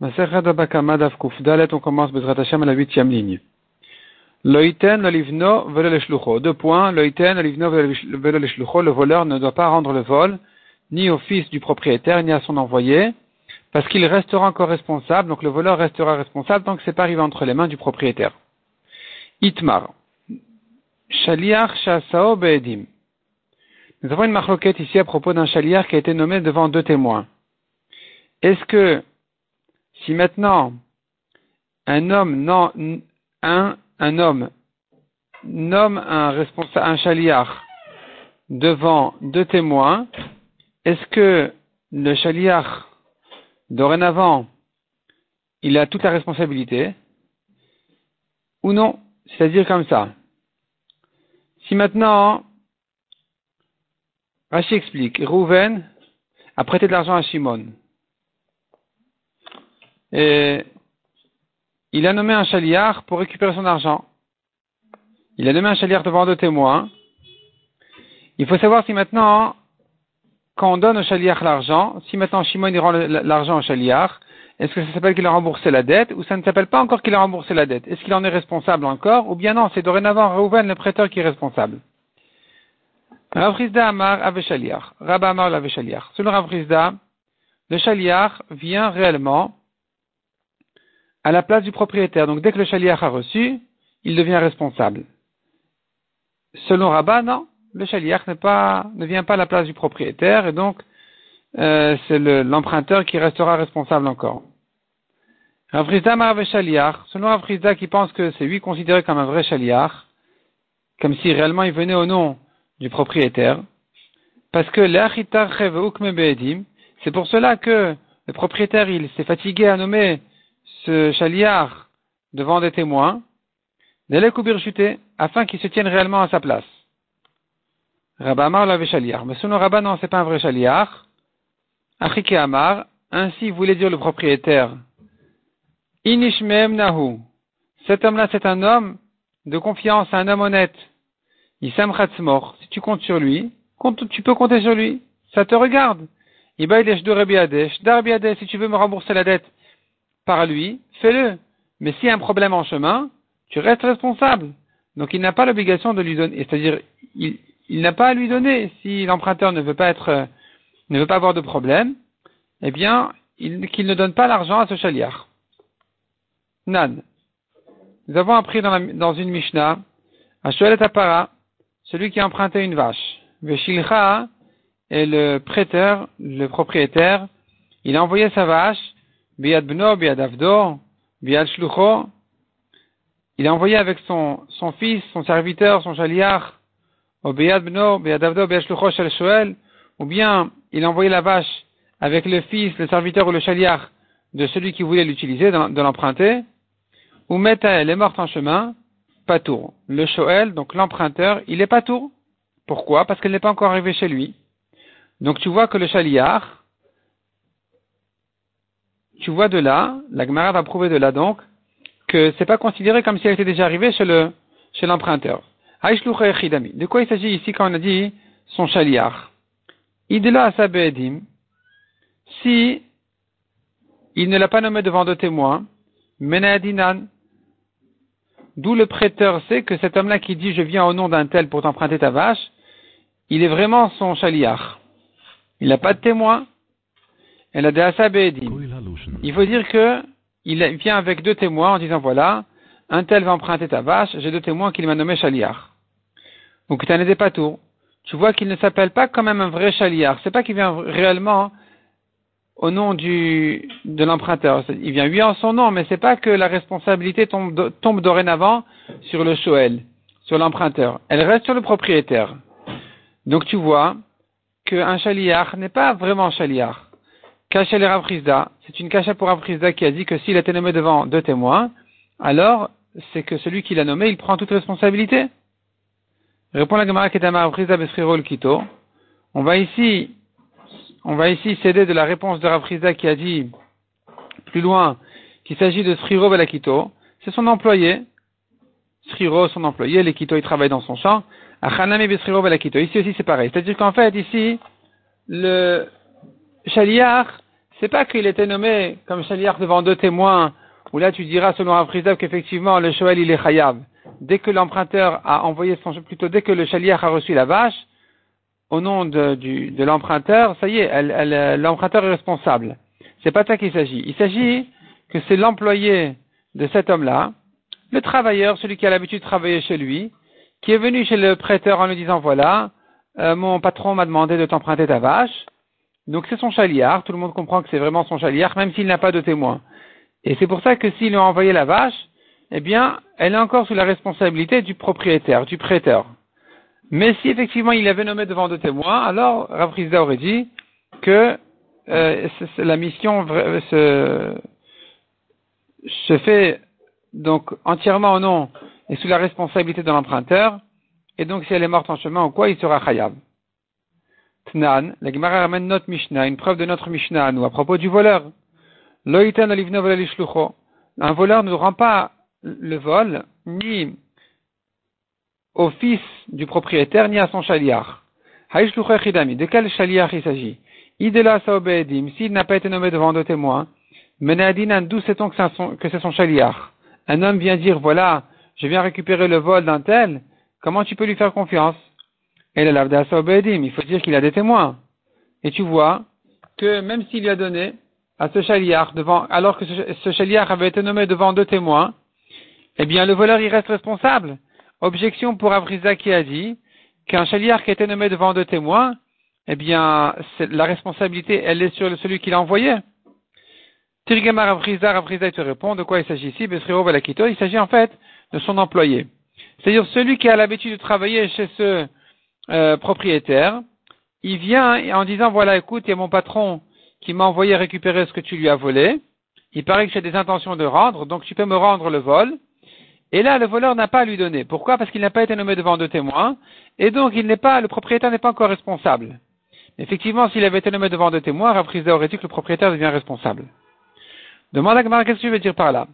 on commence Bezrat Hashem à la huitième ligne. Loïten, l'olivno, velo le Deux points. Velo le Le voleur ne doit pas rendre le vol, ni au fils du propriétaire, ni à son envoyé, parce qu'il restera encore responsable. Donc le voleur restera responsable tant que c'est pas arrivé entre les mains du propriétaire. Itmar. Shaliach Shasao Be'edim. Nous avons une marloquette ici à propos d'un chaliar qui a été nommé devant deux témoins. Est-ce que si maintenant un homme nomme un responsable, un chaliar devant deux témoins, est-ce que le chaliar dorénavant il a toute la responsabilité ou non? C'est-à-dire comme ça. Si maintenant Rashi explique, Rouven a prêté de l'argent à Shimon. Et il a nommé un chaliard pour récupérer son argent. Il a nommé un chaliard devant deux témoins. Il faut savoir si maintenant, quand on donne au chaliard l'argent, si maintenant Shimon il rend l'argent au chaliard, est-ce que ça s'appelle qu'il a remboursé la dette ou ça ne s'appelle pas encore qu'il a remboursé la dette? Est-ce qu'il en est responsable encore ou bien non, c'est dorénavant Reuven le prêteur qui est responsable Rav Amar Aveshaliach. Rabba Amar l'Aveshaliach. Selon Rav le Shaliach vient réellement à la place du propriétaire. Donc dès que le Shaliach a reçu, il devient responsable. Selon Rabba, non, le Shaliach pas, ne vient pas à la place du propriétaire et donc euh, c'est l'emprunteur qui restera responsable encore. Rav Amar Aveshaliach. Selon Rav qui pense que c'est lui considéré comme un vrai Shaliach, comme si réellement il venait au nom du propriétaire, parce que c'est pour cela que le propriétaire il s'est fatigué à nommer ce chaliard devant des témoins, afin qu'il se tienne réellement à sa place. Rabba Amar l'avait chaliard. Mais selon Rabba, non, c'est pas un vrai chaliard. Achike Amar, ainsi voulait dire le propriétaire. Inishmeem Nahu. Cet homme-là, c'est un homme de confiance, un homme honnête. Issam mort. Si tu comptes sur lui, tu peux compter sur lui. Ça te regarde. Si tu veux me rembourser la dette par lui, fais-le. Mais s'il y a un problème en chemin, tu restes responsable. Donc il n'a pas l'obligation de lui donner, c'est-à-dire il, n'a pas à lui donner si l'emprunteur ne veut pas être, ne veut pas avoir de problème, eh bien qu'il ne donne pas l'argent à ce chaliar. Nan. Nous avons appris dans une Mishnah, à Shoelet Apara, celui qui a emprunté une vache. Veshilcha est le prêteur, le propriétaire. Il a envoyé sa vache, biad bno, biad avdo, shlucho. Il a envoyé avec son, son fils, son serviteur, son jaliar, au biad bno, biad avdo, biad shlucho shel shoel, ou bien il a envoyé la vache avec le fils, le serviteur ou le chaliar de celui qui voulait l'utiliser, de l'emprunter, ou Meta, elle est morte en chemin, tour. Le Shoel, donc l'emprunteur, il est tour. Pourquoi? Parce qu'elle n'est pas encore arrivée chez lui. Donc tu vois que le Chaliar, tu vois de là, la Gemara va prouver de là donc, que c'est pas considéré comme si elle était déjà arrivée chez le chez l'emprunteur. De quoi il s'agit ici quand on a dit son Chaliar? Idela Asabedim, si il ne l'a pas nommé devant deux témoins, Menadinan, D'où le prêteur sait que cet homme-là qui dit je viens au nom d'un tel pour t'emprunter ta vache, il est vraiment son chaliar. Il n'a pas de témoin. Elle a des Il faut dire que il vient avec deux témoins en disant voilà, un tel va emprunter ta vache, j'ai deux témoins qu'il m'a nommé chaliar. Donc tu n'en pas tout. Tu vois qu'il ne s'appelle pas quand même un vrai chaliar. C'est pas qu'il vient réellement au nom du, de l'emprunteur. Il vient lui en son nom, mais c'est pas que la responsabilité tombe, tombe dorénavant sur le Shoel, sur l'emprunteur. Elle reste sur le propriétaire. Donc tu vois qu'un chaliar n'est pas vraiment un chaliar. Caché les c'est une cacha pour Ravrizda qui a dit que s'il a été nommé devant deux témoins, alors c'est que celui qui l'a nommé, il prend toute responsabilité. Répond la Gemara Ketama Ravrizda Besriro Kito. On va ici on va ici céder de la réponse de Rafriza qui a dit plus loin qu'il s'agit de Sriro Belakito. C'est son employé. Sriro, son employé. L'Ekito, il travaille dans son champ. Achanami Besriro Belakito. Ici aussi, c'est pareil. C'est-à-dire qu'en fait, ici, le Chaliar, c'est pas qu'il était nommé comme chaliar devant deux témoins, où là tu diras selon un qu'effectivement le shoel il est chayav. Dès que l'emprunteur a envoyé son, plutôt dès que le chaliar a reçu la vache, au nom de, l'emprunteur, ça y est, l'emprunteur est responsable. C'est pas ça qu'il s'agit. Il s'agit que c'est l'employé de cet homme-là, le travailleur, celui qui a l'habitude de travailler chez lui, qui est venu chez le prêteur en lui disant voilà, euh, mon patron m'a demandé de t'emprunter ta vache. Donc c'est son chaliard, tout le monde comprend que c'est vraiment son chaliard, même s'il n'a pas de témoin. Et c'est pour ça que s'il a envoyé la vache, eh bien, elle est encore sous la responsabilité du propriétaire, du prêteur. Mais si effectivement il avait nommé devant deux témoins, alors Rav aurait dit que euh, la mission se, se fait donc entièrement au nom et sous la responsabilité de l'emprunteur, et donc si elle est morte en chemin ou quoi, il sera khayab. Tnan, la Gemara ramène notre Mishnah, une preuve de notre Mishnah à nous, à propos du voleur. Un voleur ne rend pas le vol, ni au fils du propriétaire, ni à son chaliar. De quel chaliar il s'agit? Idela s'il n'a pas été nommé devant deux témoins, Menadinan, d'où sait-on que c'est son chaliar Un homme vient dire, voilà, je viens récupérer le vol d'un tel, comment tu peux lui faire confiance? Et il faut dire qu'il a des témoins. Et tu vois que même s'il lui a donné à ce chaliar devant, alors que ce, chaliar avait été nommé devant deux témoins, eh bien le voleur il reste responsable. Objection pour Avriza qui a dit qu'un chaliar qui a été nommé devant deux témoins, eh bien la responsabilité elle est sur celui qui l'a envoyé. Tirgamar Avriza, Avriza te répond de quoi il s'agit ici, il s'agit en fait de son employé. C'est-à-dire celui qui a l'habitude de travailler chez ce euh, propriétaire, il vient en disant voilà écoute, il y a mon patron qui m'a envoyé récupérer ce que tu lui as volé. Il paraît que j'ai des intentions de rendre, donc tu peux me rendre le vol. Et là, le voleur n'a pas à lui donner. Pourquoi? Parce qu'il n'a pas été nommé devant deux témoins, et donc il n'est pas, le propriétaire n'est pas encore responsable. Effectivement, s'il avait été nommé devant deux témoins, Raprisda aurait dit que le propriétaire devient responsable. Demande à Gmar, qu'est-ce que tu veux dire par là?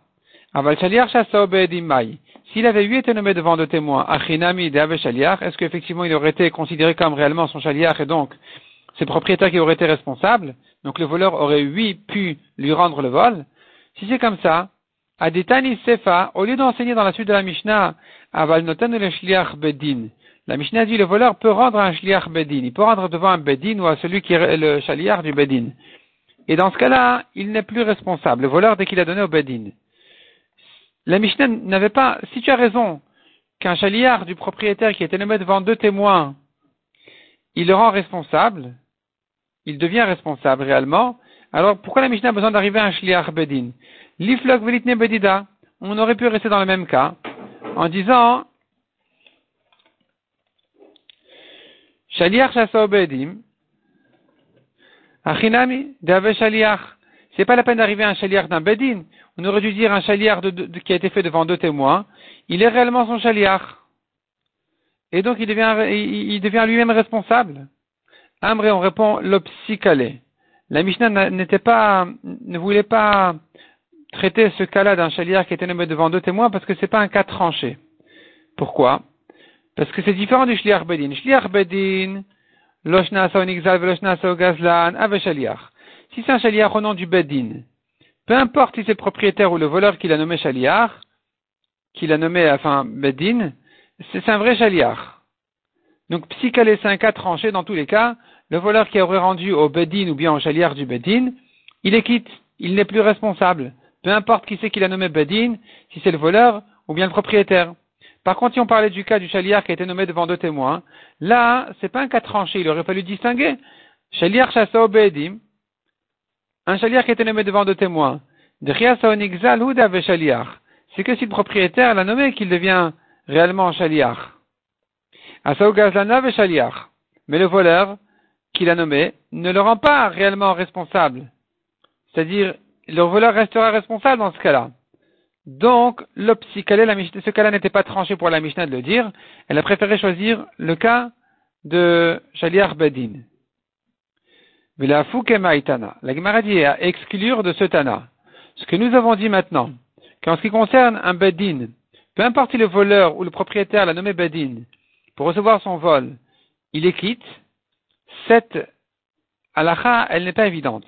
S'il avait eu été nommé devant deux témoins, Achinami de est-ce qu'effectivement il aurait été considéré comme réellement son chaliar et donc c'est le propriétaire qui aurait été responsable Donc le voleur aurait, oui, pu lui rendre le vol. Si c'est comme ça, Adetani Sefa, au lieu d'enseigner dans la suite de la Mishnah, Aval le shliach bedin, la Mishnah dit le voleur peut rendre un shliach bedin, il peut rendre devant un bedin ou à celui qui est le chaliar du bedin. Et dans ce cas-là, il n'est plus responsable, le voleur dès qu'il a donné au bedin. La Mishnah n'avait pas, si tu as raison, qu'un chaliard du propriétaire qui était nommé devant deux témoins, il le rend responsable, il devient responsable réellement, alors pourquoi la Mishnah a besoin d'arriver à un chaliar bedin? L'iflok velitne bedida, on aurait pu rester dans le même cas, en disant, Shaliach chassa bedim, achinami, dave shaliach. C'est pas la peine d'arriver à un chaliar d'un bedin. On aurait dû dire un chaliar qui a été fait devant deux témoins. Il est réellement son chaliar. Et donc il devient, il, devient lui-même responsable. Amré, on répond l'opsicalé. La Mishnah n'était pas, ne voulait pas traiter ce cas-là d'un chaliar qui était nommé devant deux témoins parce que c'est pas un cas tranché. Pourquoi? Parce que c'est différent du shliach bedin. Shliach bedin, loshna gazlan. Si c'est un chaliar au nom du Bedin, peu importe si c'est le propriétaire ou le voleur qui l'a nommé chaliar, qui l'a nommé, enfin, Bedin, c'est un vrai chaliar. Donc, psychalé, c'est un cas tranché dans tous les cas. Le voleur qui aurait rendu au Bedin ou bien au chaliar du Bedin, il est quitte, il n'est plus responsable. Peu importe qui c'est qui l'a nommé Bedin, si c'est le voleur ou bien le propriétaire. Par contre, si on parlait du cas du chaliar qui a été nommé devant deux témoins, là, c'est pas un cas tranché, il aurait fallu distinguer. Chaliar chassa au un chaliar qui était nommé devant deux témoins, c'est que si le propriétaire l'a nommé qu'il devient réellement chaliar. Mais le voleur qui l'a nommé ne le rend pas réellement responsable. C'est-à-dire, le voleur restera responsable dans ce cas-là. Donc, ce cas-là n'était pas tranché pour la Mishnah de le dire. Elle a préféré choisir le cas de Shaliar Bedin. La Gemara dit à exclure de ce Tana. Ce que nous avons dit maintenant, qu'en ce qui concerne un Bedin, peu importe si le voleur ou le propriétaire l'a nommé Bedin, pour recevoir son vol, il est quitte, cette halakha, elle n'est pas évidente.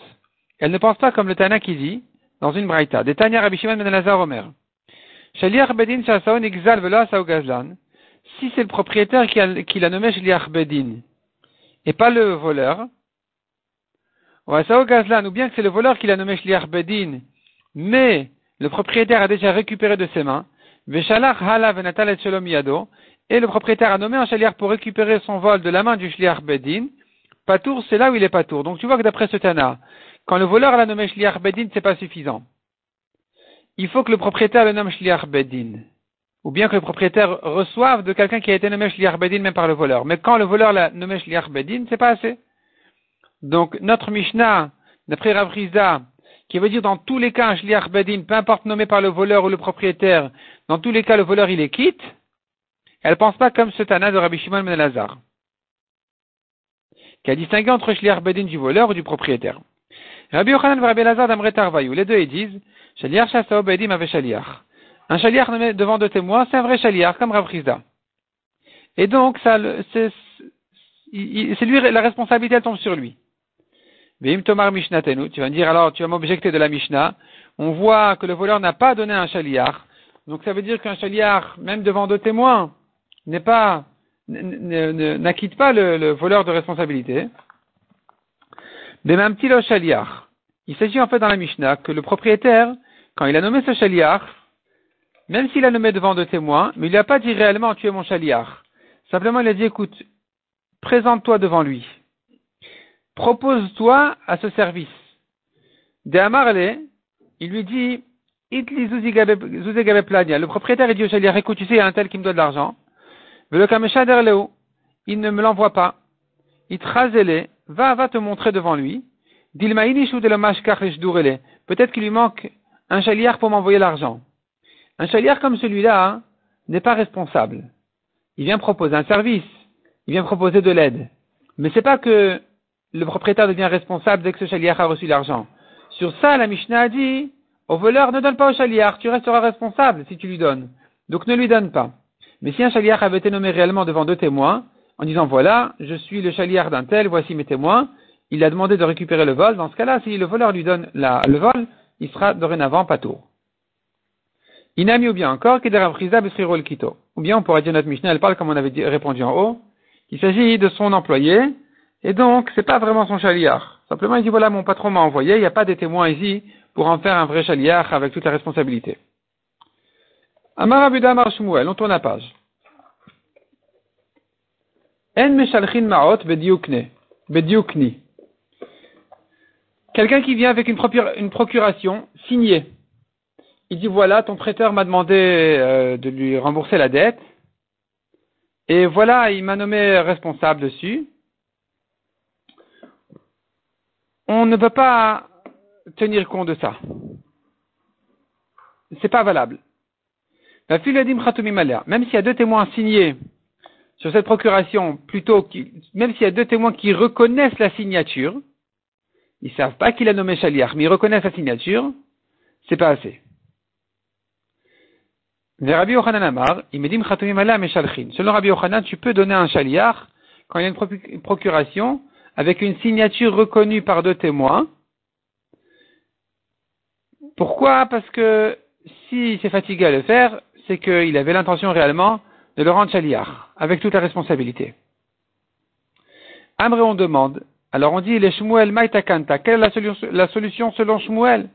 elle ne pense pas comme le Tana qui dit, dans une braïta, des Tanya Rabbi Shimon ben Elazar Omer. Shaliach Bedin Shasaon Asao Gazlan. Si c'est le propriétaire qui l'a nommé Shaliach Bedin, et pas le voleur, ou bien que c'est le voleur qui l'a nommé Shaliach Bedin, mais le propriétaire a déjà récupéré de ses mains, et Shalom Yado, et le propriétaire a nommé un Shaliach pour récupérer son vol de la main du Shaliach Bedin, Patour, c'est là où il est Patour. Donc tu vois que d'après ce Tana, quand le voleur l'a nommé Shliach Bedin, c'est pas suffisant. Il faut que le propriétaire le nomme Shliach Bedin. Ou bien que le propriétaire reçoive de quelqu'un qui a été nommé Shliach Bedin même par le voleur. Mais quand le voleur l'a nommé Shliach Bedin, c'est pas assez. Donc notre Mishnah, d'après Rav qui veut dire dans tous les cas un Shliach Bedin, peu importe nommé par le voleur ou le propriétaire, dans tous les cas le voleur il est quitte, elle pense pas comme ce Tana de Rabbi Shimon Ben Lazar, qui a distingué entre Shliach Bedin du voleur ou du propriétaire. Rabbi Yochanan et Rabbi Lazar d'Amre Tarvayou, les deux ils disent, Shaliach Shasao Bedim avait Shaliach. Un Shaliach nommé devant deux témoins, c'est un vrai Shaliach, comme Rav Et donc, ça, c'est lui, la responsabilité, elle tombe sur lui. Tomar Mishnatenu, tu vas me dire alors, tu vas m'objecter de la Mishnah. On voit que le voleur n'a pas donné un Shaliach. Donc ça veut dire qu'un Shaliach, même devant deux témoins, n'est pas, n'acquitte pas le, le voleur de responsabilité. Bemamtilo Shaliach. Il s'agit en fait dans la Mishnah que le propriétaire, quand il a nommé ce Shaliach, même s'il a nommé devant deux témoins, mais il n'a pas dit réellement tu es mon Shaliach. Simplement il a dit écoute, présente-toi devant lui. Propose-toi à ce service. De Amarle, il lui dit le propriétaire il dit au Shaliach écoute, tu sais, il y a un tel qui me doit de l'argent. Il ne me l'envoie pas. Il va, va te montrer devant lui. Peut-être qu'il lui manque un chaliard pour m'envoyer l'argent. Un chaliard comme celui-là hein, n'est pas responsable. Il vient proposer un service. Il vient proposer de l'aide. Mais c'est pas que le propriétaire devient responsable dès que ce chaliard a reçu l'argent. Sur ça, la Mishnah a dit, au voleur, ne donne pas au chaliard, tu resteras responsable si tu lui donnes. Donc ne lui donne pas. Mais si un chaliard avait été nommé réellement devant deux témoins, en disant voilà, je suis le chaliard d'un tel, voici mes témoins, il a demandé de récupérer le vol. Dans ce cas-là, si le voleur lui donne le vol, il sera dorénavant pas tour. Inami ou bien encore, Kito. Ou bien on pourrait dire notre Mishnah, elle parle comme on avait répondu en haut, qu'il s'agit de son employé, et donc c'est pas vraiment son chaliard. Simplement il dit voilà mon patron m'a envoyé, il n'y a pas de témoins ici pour en faire un vrai chaliard avec toute la responsabilité. Amar Amar Shmuel, on tourne la page. En meshalchin maot bediukni. Quelqu'un qui vient avec une, procuration signée. Il dit voilà, ton prêteur m'a demandé euh, de lui rembourser la dette. Et voilà, il m'a nommé responsable dessus. On ne peut pas tenir compte de ça. C'est pas valable. Même s'il y a deux témoins signés sur cette procuration, plutôt, même s'il y a deux témoins qui reconnaissent la signature, ils savent pas qu'il a nommé Shaliach, mais ils reconnaissent sa signature, c'est pas assez. Rabbi Yochanan Amar, Selon Rabbi Yochanan, tu peux donner un Shaliach quand il y a une procuration avec une signature reconnue par deux témoins. Pourquoi? Parce que si s'est fatigué à le faire, c'est qu'il avait l'intention réellement de le rendre Shaliach, avec toute la responsabilité. Amré, on demande, alors on dit, les Shmuel Maïtakanta, quelle est la solution, selon Shmuel?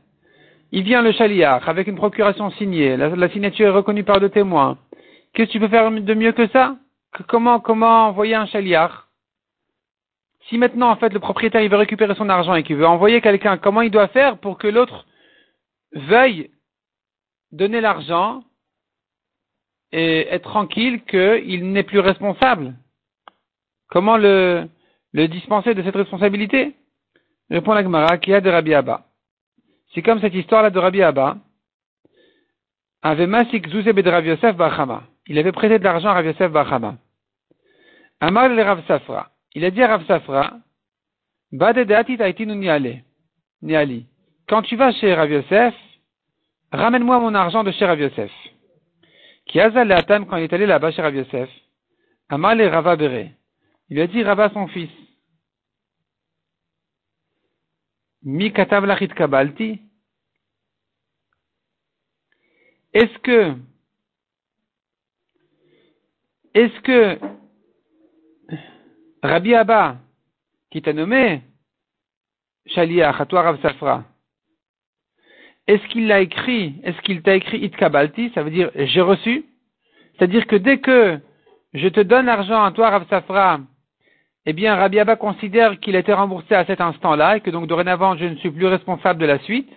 Il vient le chaliar avec une procuration signée, la, signature est reconnue par deux témoins. Qu'est-ce que tu peux faire de mieux que ça? Comment comment envoyer un chaliar Si maintenant en fait le propriétaire il veut récupérer son argent et qu'il veut envoyer quelqu'un, comment il doit faire pour que l'autre veuille donner l'argent et être tranquille qu'il n'est plus responsable? Comment le dispenser de cette responsabilité? Répond la Gemara, qui a de Rabbi Abba. C'est comme cette histoire-là de Rabbi Abba. Bachama. Il avait prêté de l'argent à Rav Yosef Bachama. Amar le Rav Safra. Il a dit à Rav Safra. Quand tu vas chez Rav Yosef, ramène-moi mon argent de chez Rav Yosef. Qui a quand il est allé là-bas chez Rav Yosef. Amar le Rava. Il a dit Rava son fils. Mi katav lachit kabalti. Est-ce que, est-ce que Rabbi Abba, qui t'a nommé Shaliach, à toi Rav Safra, est-ce qu'il l'a écrit, est-ce qu'il t'a écrit Itkabalti, ça veut dire j'ai reçu C'est-à-dire que dès que je te donne l'argent à toi Rav Safra, eh bien Rabbi Abba considère qu'il a été remboursé à cet instant-là et que donc dorénavant je ne suis plus responsable de la suite.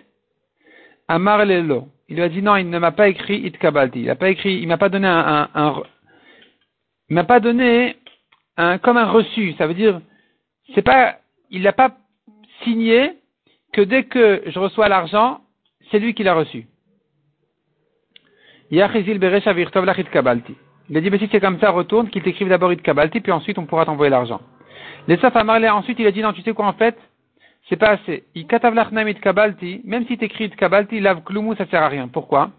Amar Lelo. Il lui a dit non, il ne m'a pas écrit Itkabalti. Il n'a pas écrit, il m'a pas donné un, un, il m'a pas donné un, comme un reçu. Ça veut dire, c'est pas, il n'a pas signé que dès que je reçois l'argent, c'est lui qui l'a reçu. Il a dit, mais si c'est comme ça, retourne, qu'il t'écrive d'abord Itkabalti, puis ensuite on pourra t'envoyer l'argent. Les Saf ensuite il a dit, non, tu sais quoi en fait, c'est pas assez. Itkabalti, même si t'écris Itkabalti, lav klumu, ça sert à rien. Pourquoi?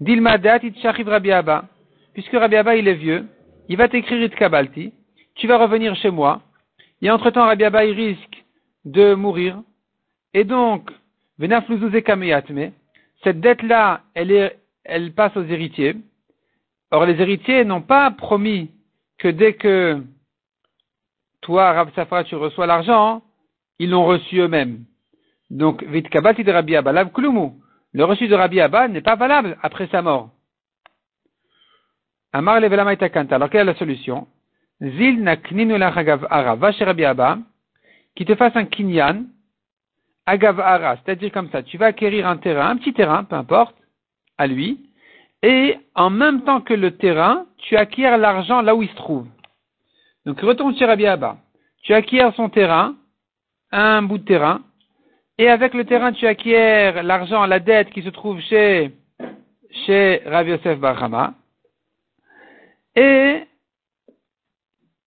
Rabbi Abba. Puisque Rabbi Abba il est vieux, il va t'écrire Itkabalti, tu vas revenir chez moi, et entre-temps Rabbi Abba il risque de mourir, et donc, cette dette-là, elle, est, elle passe aux héritiers. Or, les héritiers n'ont pas promis que dès que toi, Rav Safra, tu reçois l'argent, ils l'ont reçu eux-mêmes. Donc, vite kabati de Rabbi Abba, Le reçu de Rabbi Abba n'est pas valable après sa mort. Amar Alors, quelle est la solution? Zil na va chez Rabbi Abba, qui te fasse un kinyan, agavara, c'est-à-dire comme ça, tu vas acquérir un terrain, un petit terrain, peu importe, à lui, et en même temps que le terrain, tu acquiers l'argent là où il se trouve. Donc retourne chez Rabbi Abba. Tu acquiers son terrain, un bout de terrain, et avec le terrain, tu acquiers l'argent, la dette qui se trouve chez, chez Rabbi Yosef. Et,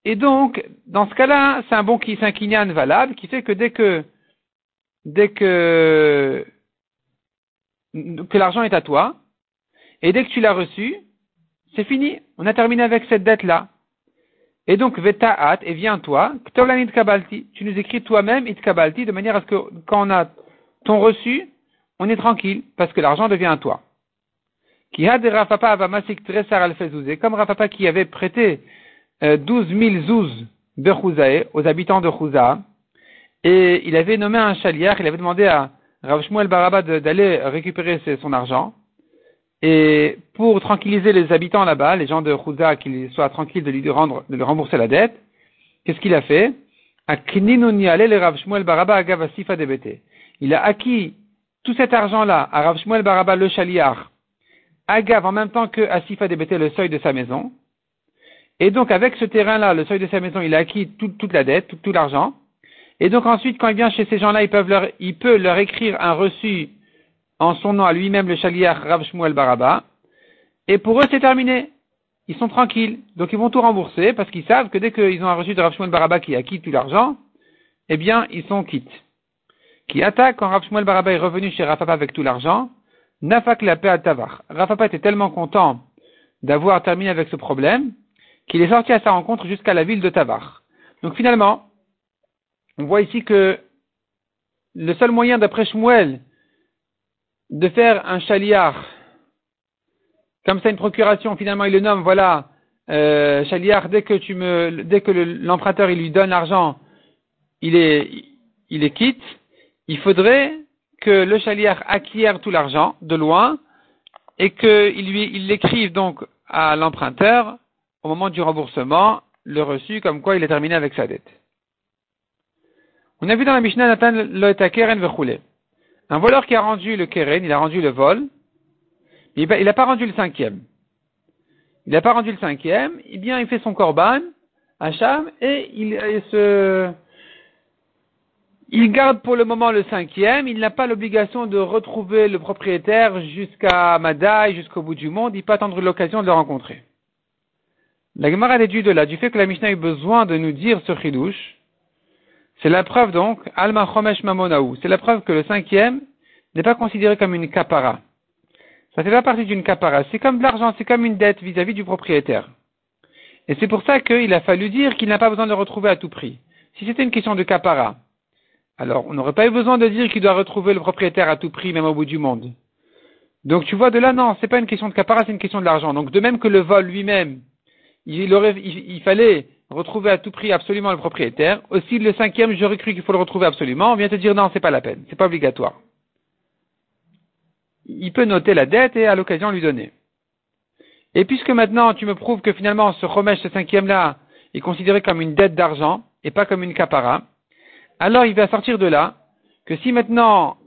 et donc, dans ce cas-là, c'est un bon qui, kinyan valable qui fait que dès que dès que, que l'argent est à toi, et dès que tu l'as reçu, c'est fini. On a terminé avec cette dette-là. Et donc, veta'at, et viens toi, kabalti. Tu nous écris toi-même kabalti, de manière à ce que quand on a ton reçu, on est tranquille, parce que l'argent devient à toi. Comme Rafapa qui avait prêté euh, douze mille zouz aux habitants de Chouza, et il avait nommé un chaliar, il avait demandé à Rav Shmuel Baraba d'aller récupérer son argent, et pour tranquilliser les habitants là-bas, les gens de Chouza, qu'ils soient tranquilles de lui, rendre, de lui rembourser la dette, qu'est-ce qu'il a fait? Il a acquis tout cet argent-là à Rav Shmuel Baraba le chaliar, Agav en même temps que Asifa Debete le seuil de sa maison. Et donc avec ce terrain-là, le seuil de sa maison, il a acquis toute la dette, tout l'argent. Et donc ensuite, quand il vient chez ces gens-là, il peut leur écrire un reçu en son nom à lui-même, le chaliar Rav Shmuel Baraba. Et pour eux, c'est terminé. Ils sont tranquilles. Donc ils vont tout rembourser parce qu'ils savent que dès qu'ils ont un reçu de Rav Shmuel Baraba qui a quitté tout l'argent, eh bien, ils sont quittes. Qui attaque quand Rav Shmuel Baraba est revenu chez Rafapa avec tout l'argent, Nafak la paix à Tavar. Rafapa était tellement content d'avoir terminé avec ce problème qu'il est sorti à sa rencontre jusqu'à la ville de Tavar. Donc finalement, on voit ici que le seul moyen d'après Shmuel de faire un chaliar, comme ça une procuration, finalement il le nomme, voilà, euh, chaliar, dès que l'emprunteur lui donne l'argent, il est, quitte, il faudrait que le chaliar acquiert tout l'argent de loin et qu'il lui, l'écrive donc à l'emprunteur au moment du remboursement le reçu comme quoi il est terminé avec sa dette. On a vu dans la Mishnah Nathan le keren vechule. Un voleur qui a rendu le keren, il a rendu le vol, il n'a pas rendu le cinquième. Il n'a pas rendu le cinquième, eh bien il fait son korban, Hacham, et il, il, se, il garde pour le moment le cinquième, il n'a pas l'obligation de retrouver le propriétaire jusqu'à Madaï, jusqu'au bout du monde, il peut attendre l'occasion de le rencontrer. La Gemara déduit de là, du fait que la Mishnah a eu besoin de nous dire ce chidouche, c'est la preuve donc, Alma Chomesh Mamonaou, c'est la preuve que le cinquième n'est pas considéré comme une capara. Ça fait pas partie d'une capara, c'est comme de l'argent, c'est comme une dette vis-à-vis du propriétaire. Et c'est pour ça qu'il a fallu dire qu'il n'a pas besoin de le retrouver à tout prix. Si c'était une question de capara, Alors, on n'aurait pas eu besoin de dire qu'il doit retrouver le propriétaire à tout prix, même au bout du monde. Donc, tu vois, de là, non, c'est pas une question de capara, c'est une question de l'argent. Donc, de même que le vol lui-même, il, fallait retrouver à tout prix absolument le propriétaire. Aussi, le cinquième, j'aurais cru qu'il faut le retrouver absolument. On vient te dire non, c'est pas la peine, c'est pas obligatoire. Il peut noter la dette et à l'occasion lui donner. Et puisque maintenant tu me prouves que finalement ce Romesh, ce cinquième-là, est considéré comme une dette d'argent et pas comme une capara, alors il va sortir de là que si maintenant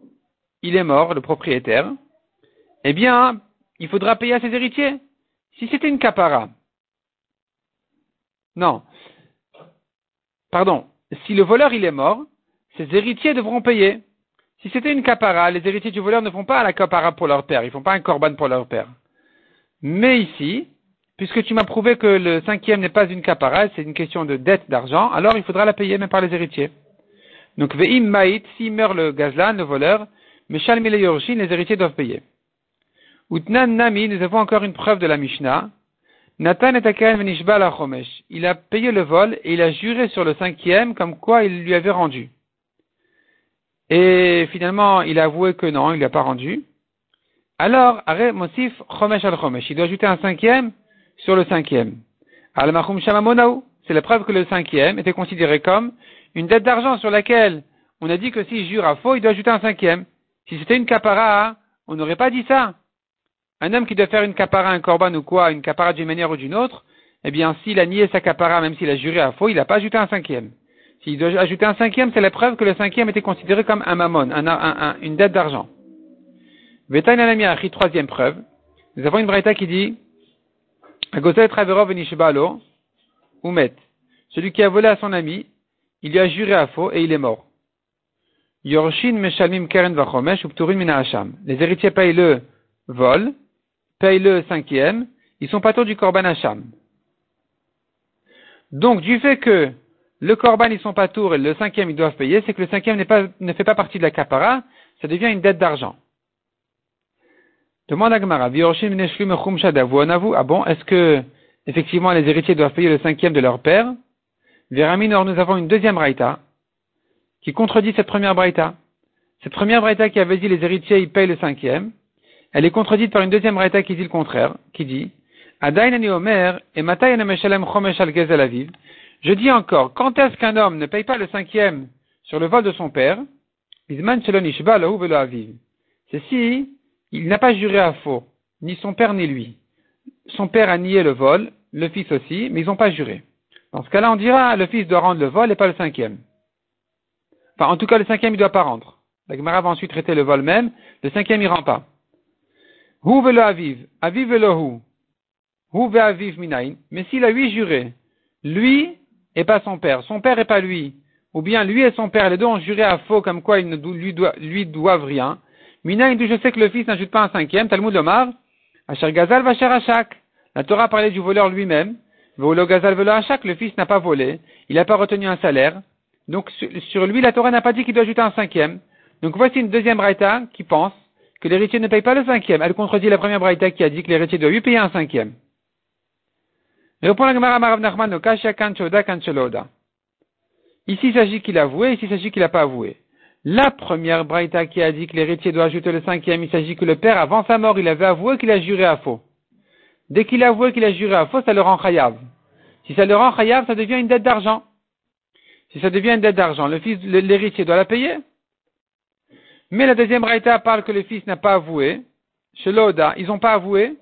il est mort, le propriétaire, eh bien, il faudra payer à ses héritiers. Si c'était une capara, non, pardon, si le voleur il est mort, ses héritiers devront payer. Si c'était une capara, les héritiers du voleur ne font pas la capara pour leur père, ils font pas un corban pour leur père. Mais ici, puisque tu m'as prouvé que le cinquième n'est pas une capara, c'est une question de dette d'argent, alors il faudra la payer même par les héritiers. Donc, ve'im ma'it, s'il meurt le gazlan, le voleur, meshal les héritiers doivent payer. Utnan nami, nous avons encore une preuve de la Mishnah. Nathan et Il a payé le vol et il a juré sur le cinquième comme quoi il lui avait rendu. Et finalement, il a avoué que non, il ne l'a pas rendu. Alors, Mosif Chomesh al Chomesh. Il doit ajouter un cinquième sur le cinquième. Al. C'est la preuve que le cinquième était considéré comme une dette d'argent sur laquelle on a dit que s'il jure à faux, il doit ajouter un cinquième. Si c'était une capara, on n'aurait pas dit ça. Un homme qui doit faire une capara, un corban ou quoi, une capara d'une manière ou d'une autre, eh bien, s'il a nié sa capara, même s'il a juré à faux, il n'a pas ajouté un cinquième. S'il doit ajouter un cinquième, c'est la preuve que le cinquième était considéré comme un mammon, une dette d'argent. Troisième preuve. Nous avons une braïta qui dit, Umet. Celui qui a volé à son ami, il lui a juré à faux et il est mort. Yorshin meshalmim keren vachomesh mina hasham. Les héritiers payent le vol, payent le cinquième, ils sont pas tous du korban hacham. Donc, du fait que le korban ils sont pas tours et le cinquième ils doivent payer, c'est que le cinquième ne fait pas partie de la capara, ça devient une dette d'argent. Demande à Gemara, ah bon, est-ce que, effectivement, les héritiers doivent payer le cinquième de leur père? Véraminor, nous avons une deuxième braïta, qui contredit cette première braïta. Cette première braïta qui avait dit les héritiers, ils payent le cinquième, elle est contredite par une deuxième braïta qui dit le contraire, qui dit, et Je dis encore, quand est-ce qu'un homme ne paye pas le cinquième sur le vol de son père? C'est si il n'a pas juré à faux, ni son père ni lui. Son père a nié le vol, le fils aussi, mais ils n'ont pas juré. Dans ce cas-là, on dira, le fils doit rendre le vol et pas le cinquième. Enfin, en tout cas, le cinquième, il ne doit pas rendre. La Gemara va ensuite traiter le vol même, le cinquième, il rend pas. Hu velo aviv, aviv velo hu. Hu aviv minain. Mais s'il a huit juré, lui et pas son père, son père et pas lui, ou bien lui et son père, les deux ont juré à faux comme quoi ils ne lui, lui doivent rien, Mina je sais que le fils n'ajoute pas un cinquième, Talmud Omar, Asher Gazal Vacher Achak. La Torah parlait du voleur lui-même, Volo Gazal Velo Achak, le fils n'a pas volé, il n'a pas retenu un salaire, donc sur lui la Torah n'a pas dit qu'il doit ajouter un cinquième. Donc voici une deuxième braïta qui pense que l'héritier ne paye pas le cinquième. Elle contredit la première braïta qui a dit que l'héritier doit lui payer un cinquième. Répond la Gemara Marav Nachman, Ici il s'agit qu'il a avoué, ici il s'agit qu'il n'a pas avoué. La première braïta qui a dit que l'héritier doit ajouter le cinquième, il s'agit que le père, avant sa mort, il avait avoué qu'il a juré à faux. Dès qu'il a avoué qu'il a juré à faux, ça le rend chayav. Si ça le rend chayav, ça devient une dette d'argent. Si ça devient une dette d'argent, le fils, l'héritier doit la payer. Mais la deuxième braïta parle que le fils n'a pas avoué. Chez l'Oda, ils n'ont pas avoué.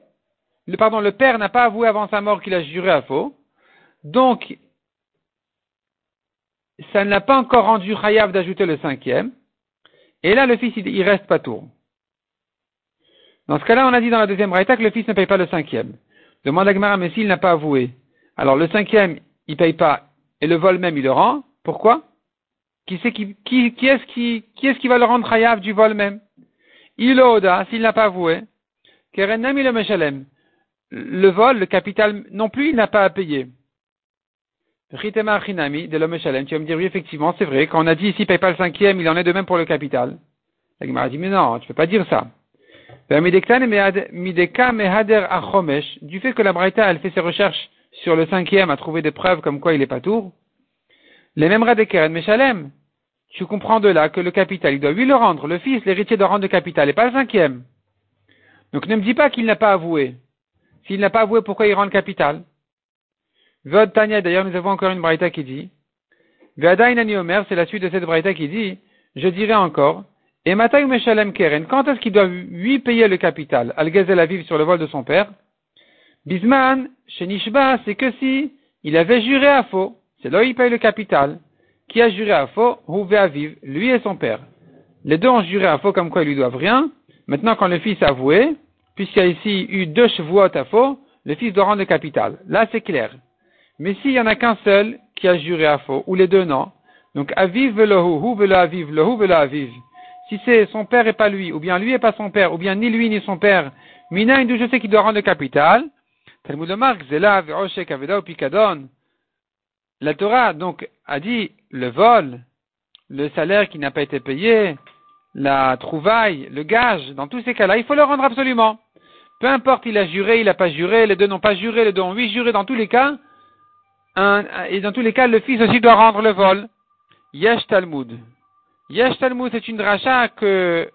Pardon, le père n'a pas avoué avant sa mort qu'il a juré à faux. Donc, ça ne l'a pas encore rendu chayav d'ajouter le cinquième. Et là, le fils, il, reste pas tour. Dans ce cas-là, on a dit dans la deuxième braïta que le fils ne paye pas le cinquième. Demande à mais s'il n'a pas avoué, alors le cinquième, il paye pas, et le vol même, il le rend. Pourquoi? Qui, est qui, qui, qui est-ce qui, est qui va le rendre chayav du vol même? Il oda, s'il n'a pas avoué. Kerenam le. Le vol, le capital, non plus, il n'a pas à payer. Ritema de Shalem, tu vas me dire oui, effectivement, c'est vrai, quand on a dit ici, paye pas le cinquième, il en est de même pour le capital. La Gemara dit, mais non, tu peux pas dire ça. Du fait que la Braïta, elle fait ses recherches sur le cinquième, a trouvé des preuves comme quoi il est pas tour, les mêmes Radekeren Meshalem, tu comprends de là que le capital, il doit lui le rendre, le fils, l'héritier doit rendre le capital, et pas le cinquième. Donc ne me dis pas qu'il n'a pas avoué. S'il n'a pas avoué, pourquoi il rend le capital? Vod Tanya, d'ailleurs, nous avons encore une braïta qui dit, Omer, c'est la suite de cette braïta qui dit, je dirais encore, et Mataï Meshalem Keren, quand est-ce qu'il doit lui payer le capital? Al Aviv sur le vol de son père. Bisman, chez Nishba, c'est que si il avait juré à faux, c'est là où il paye le capital. Qui a juré à faux Rouvé Aviv, lui et son père. Les deux ont juré à faux comme quoi ils lui doivent rien. Maintenant, quand le fils a avoué, puisqu'il y a ici eu deux chevaux à faux, le fils doit rendre le capital. Là, c'est clair. Mais s'il y en a qu'un seul qui a juré à faux, ou les deux non, donc aviv velohu, hu velo aviv, lehu velo aviv. Si c'est son père et pas lui, ou bien lui et pas son père, ou bien ni lui ni son père, mina je sais qu'il doit rendre le capital. Talmud zela ve'oshek aveda pikadon. La Torah, donc, a dit le vol, le salaire qui n'a pas été payé, la trouvaille, le gage, dans tous ces cas-là, il faut le rendre absolument. Peu importe, il a juré, il n'a pas juré, les deux n'ont pas juré, les deux ont huit juré, dans tous les cas, et dans tous les cas, le fils aussi doit rendre le vol. Yesh Talmud. Yesh Talmud, c'est une dracha que,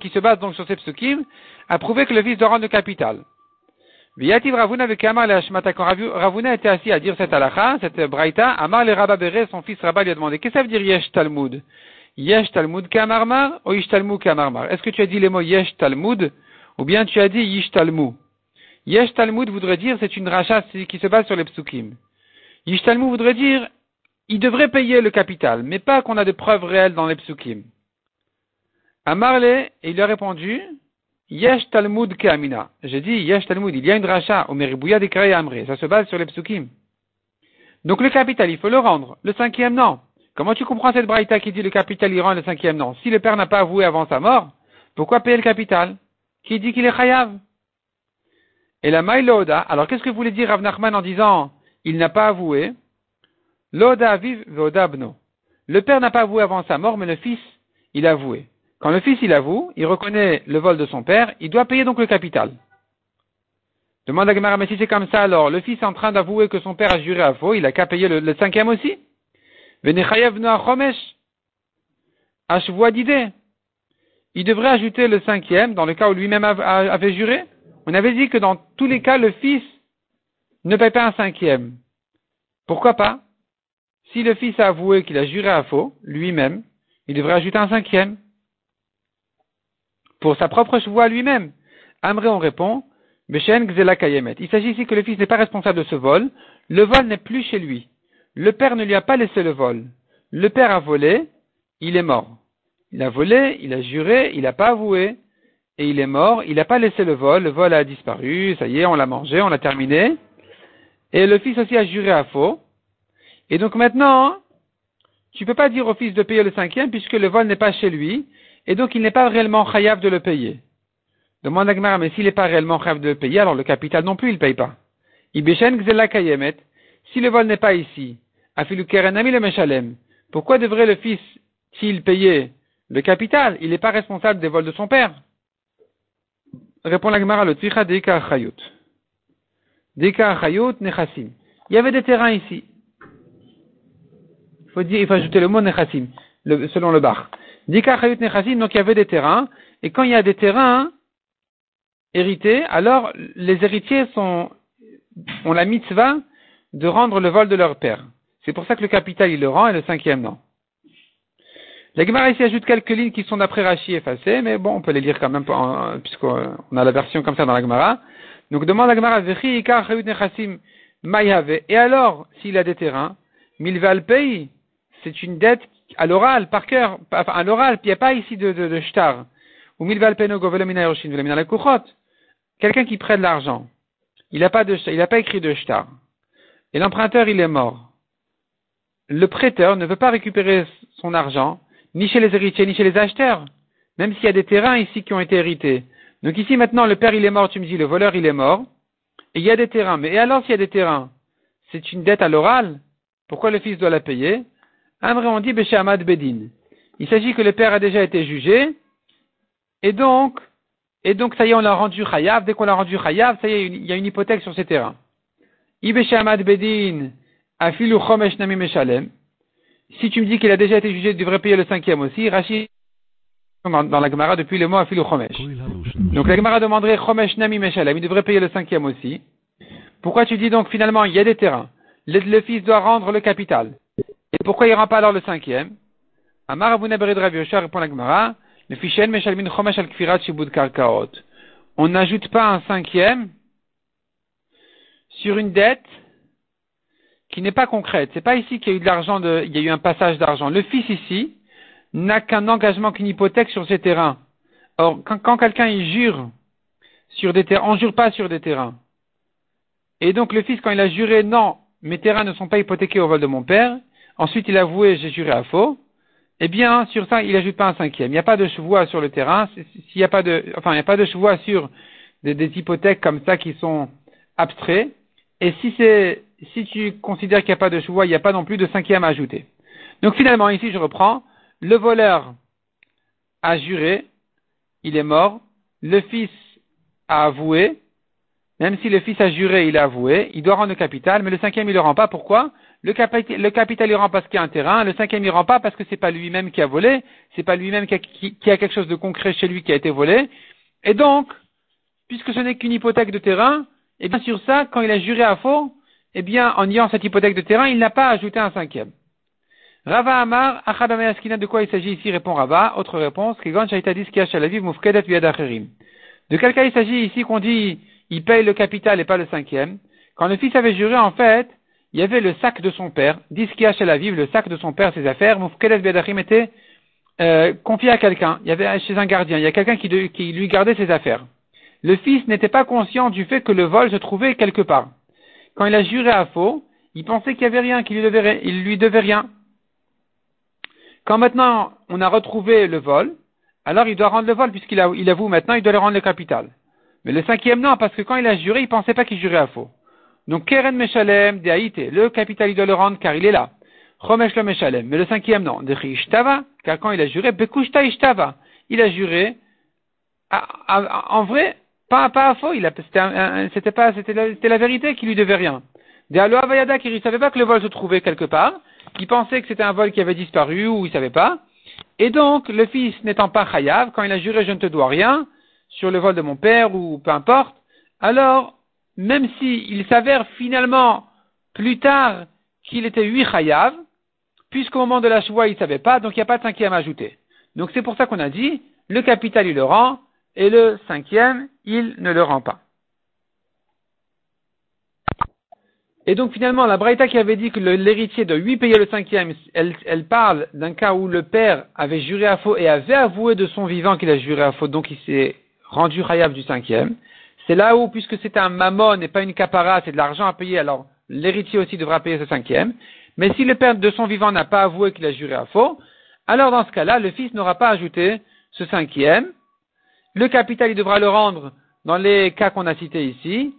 qui se base donc sur ces psukim, a prouvé que le fils doit rendre le capital. Viyativ Ravuna avec Amar le Quand Ravuna était assis à dire cette halakha, cette braïta, Amar le Rabba son fils Rabba lui a demandé, qu'est-ce que ça veut dire Yesh Talmud? Yesh Talmud Kamarmar ou Yesh Talmud Kamarmar? Est-ce que tu as dit les mots Yesh Talmud ou bien tu as dit Yesh Talmud? Yesh Talmud voudrait dire c'est une racha qui se base sur les psukim. Yishtalmu voudrait dire, il devrait payer le capital, mais pas qu'on a de preuves réelles dans les psukim. Amarle, et il a répondu, Yesh Talmud Keamina. J'ai dit, Yesh Talmud, il y a une racha, au Meribouya de Amre. Ça se base sur les psukim. Donc le capital, il faut le rendre. Le cinquième, non. Comment tu comprends cette braïta qui dit le capital, il rend le cinquième, non? Si le père n'a pas avoué avant sa mort, pourquoi payer le capital? Qui dit qu'il est chayav? Et la Maïloda, alors qu'est-ce que voulait dire Rav Nachman en disant, il n'a pas avoué? L'oda vive bno. Le père n'a pas avoué avant sa mort, mais le fils, il a avoué. Quand le fils, il avoue, il reconnaît le vol de son père, il doit payer donc le capital. Demande à Gemara, mais si c'est comme ça, alors, le fils est en train d'avouer que son père a juré à faux, il a qu'à payer le, cinquième aussi? Il devrait ajouter le cinquième dans le cas où lui-même avait juré? On avait dit que dans tous les cas, le fils ne paye pas un cinquième. Pourquoi pas? Si le fils a avoué qu'il a juré à faux, lui-même, il devrait ajouter un cinquième. Pour sa propre voix lui-même. Amré, on répond, Beshen Gzela Kayemet. Il s'agit ici que le fils n'est pas responsable de ce vol. Le vol n'est plus chez lui. Le père ne lui a pas laissé le vol. Le père a volé, il est mort. Il a volé, il a juré, il n'a pas avoué, et il est mort, il n'a pas laissé le vol, le vol a disparu, ça y est, on l'a mangé, on l'a terminé. Et le fils aussi a juré à faux. Et donc maintenant, tu ne peux pas dire au fils de payer le cinquième puisque le vol n'est pas chez lui. Et donc il n'est pas réellement chayav de le payer. Demande à mais s'il n'est pas réellement chayav de le payer, alors le capital non plus il ne paye pas. Ibeshen gzela kayemet. Si le vol n'est pas ici, afilu kerenami le meshalem. Pourquoi devrait le fils, s'il payait le capital, il n'est pas responsable des vols de son père? Répond la Gemara, le tzicha deika chayut. Deka Chayot Nechassim. Il y avait des terrains ici. Il faut dire, il faut ajouter le mot Nechassim, selon le bar. Donc il y avait des terrains, et quand il y a des terrains hérités, alors les héritiers sont, ont la mitzvah de rendre le vol de leur père. C'est pour ça que le capital il le rend et le cinquième non. La Gemara ici ajoute quelques lignes qui sont d'après Rachi effacées, mais bon, on peut les lire quand même, puisqu'on a la version comme ça dans la Gemara. Donc demande à Gemara, et alors, s'il a des terrains, Milval paye, c'est une dette à l'oral, par cœur, à l'oral, il n'y a pas ici de, de, de shtar. Ou Quelqu'un qui prête de l'argent. Il n'a pas de, il pas écrit de shtar. Et l'emprunteur, il est mort. Le prêteur ne veut pas récupérer son argent, ni chez les héritiers, ni chez les acheteurs. Même s'il y a des terrains ici qui ont été hérités. Donc ici maintenant, le père il est mort, tu me dis, le voleur il est mort, et il y a des terrains. Mais alors s'il y a des terrains C'est une dette à l'oral Pourquoi le fils doit la payer? Amré on dit Beshamad Bedin. Il s'agit que le père a déjà été jugé, et donc, et donc ça y est, on l'a rendu chayav. Dès qu'on l'a rendu chayav, ça y est, il y a une hypothèque sur ces terrains. Ibeshamad Bedin, Afilu Chomesh Nami Meshalem. si tu me dis qu'il a déjà été jugé, il devrait payer le cinquième aussi. Rachid, dans, la Gemara depuis le mois à Chomesh. Donc la Gemara demanderait Chomesh Nami Meshalem, il devrait payer le cinquième aussi. Pourquoi tu dis donc finalement il y a des terrains, le, fils doit rendre le capital. Et pourquoi il ne rend pas alors le cinquième? Amar Abuna Bered Rav répond la Gemara, le fichen Meshalmin Chomesh al Kfirat Shibud Karkaot. On n'ajoute pas un cinquième sur une dette qui n'est pas concrète. C'est pas ici qu'il y a eu de l'argent, il y a eu un passage d'argent. Le fils ici n'a qu'un engagement, qu'une hypothèque sur ses terrains. Or, quand, quelqu'un y jure sur des terrains, on jure pas sur des terrains. Et donc le fils, quand il a juré, non, mes terrains ne sont pas hypothéqués au vol de mon père, ensuite il a avoué, j'ai juré à faux, eh bien, sur ça, il n'ajoute pas un cinquième. Il n'y a pas de chevois sur le terrain, s'il n'y a pas de, enfin, il n'y a pas de chevois sur des, hypothèques comme ça qui sont abstraits, et si c'est, si tu considères qu'il n'y a pas de chevois, il n'y a pas non plus de cinquième à ajouter. Donc finalement, ici, je reprends, le voleur a juré, il est mort, le fils a avoué, même si le fils a juré, il a avoué, il doit rendre le capital, mais le cinquième, il ne le rend pas. Pourquoi? Le, capital, le il rend parce qu'il y a un terrain, le cinquième, il rend pas parce que c'est pas lui-même qui a volé, c'est pas lui-même qui, qui a, quelque chose de concret chez lui qui a été volé. Et donc, puisque ce n'est qu'une hypothèque de terrain, et bien sur ça, quand il a juré à faux, eh bien, en ayant cette hypothèque de terrain, il n'a pas ajouté un cinquième. Rava Amar, Askina, de quoi il s'agit ici, répond Rava. Autre réponse, De quel cas il s'agit ici qu'on dit, il paye le capital et pas le cinquième? Quand le fils avait juré, en fait, il y avait le sac de son père, Diskia Shalaviv, le sac de son père, ses affaires, Mufkedet Biadachim était euh, confié à quelqu'un. Il y avait chez un gardien, il y a quelqu'un qui, lui gardait ses affaires. Le fils n'était pas conscient du fait que le vol se trouvait quelque part. Quand il a juré à faux, il pensait qu'il n'y avait rien, qu'il lui devait, lui devait rien. Quand maintenant on a retrouvé le vol, alors il doit rendre le vol puisqu'il il avoue maintenant, il doit le rendre le capital. Mais le cinquième non, parce que quand il a juré, il pensait pas qu'il jurait à faux. Donc Keren Meshalem, de le capital il doit car il est là. Chomesh le Meshalem, mais le cinquième non, de Ishtava, car quand il a juré, Bekushta Ishtava, il a juré, en vrai, pas, pas à faux, c'était pas, c'était la, vérité qui lui devait rien. De Avayada, qui ne savait pas que le vol se trouvait quelque part, il pensait que c'était un vol qui avait disparu ou il savait pas. Et donc, le fils n'étant pas chayav, quand il a juré je ne te dois rien, sur le vol de mon père ou peu importe, alors, même s'il s'avère finalement plus tard qu'il était huit chayav, puisqu'au moment de la choix il ne savait pas, donc il n'y a pas de cinquième à ajouter. Donc c'est pour ça qu'on a dit, le capital il le rend, et le cinquième, il ne le rend pas. Et donc finalement, la Braïta qui avait dit que l'héritier de lui payer le cinquième, elle, parle d'un cas où le père avait juré à faux et avait avoué de son vivant qu'il a juré à faux, donc il s'est rendu rayable du cinquième. C'est là où, puisque c'est un mammon et pas une capara, c'est de l'argent à payer, alors l'héritier aussi devra payer ce cinquième. Mais si le père de son vivant n'a pas avoué qu'il a juré à faux, alors dans ce cas-là, le fils n'aura pas ajouté ce cinquième, le capital, il devra le rendre dans les cas qu'on a cités ici.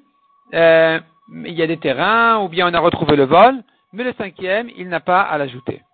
Euh, il y a des terrains, ou bien on a retrouvé le vol, mais le cinquième, il n'a pas à l'ajouter.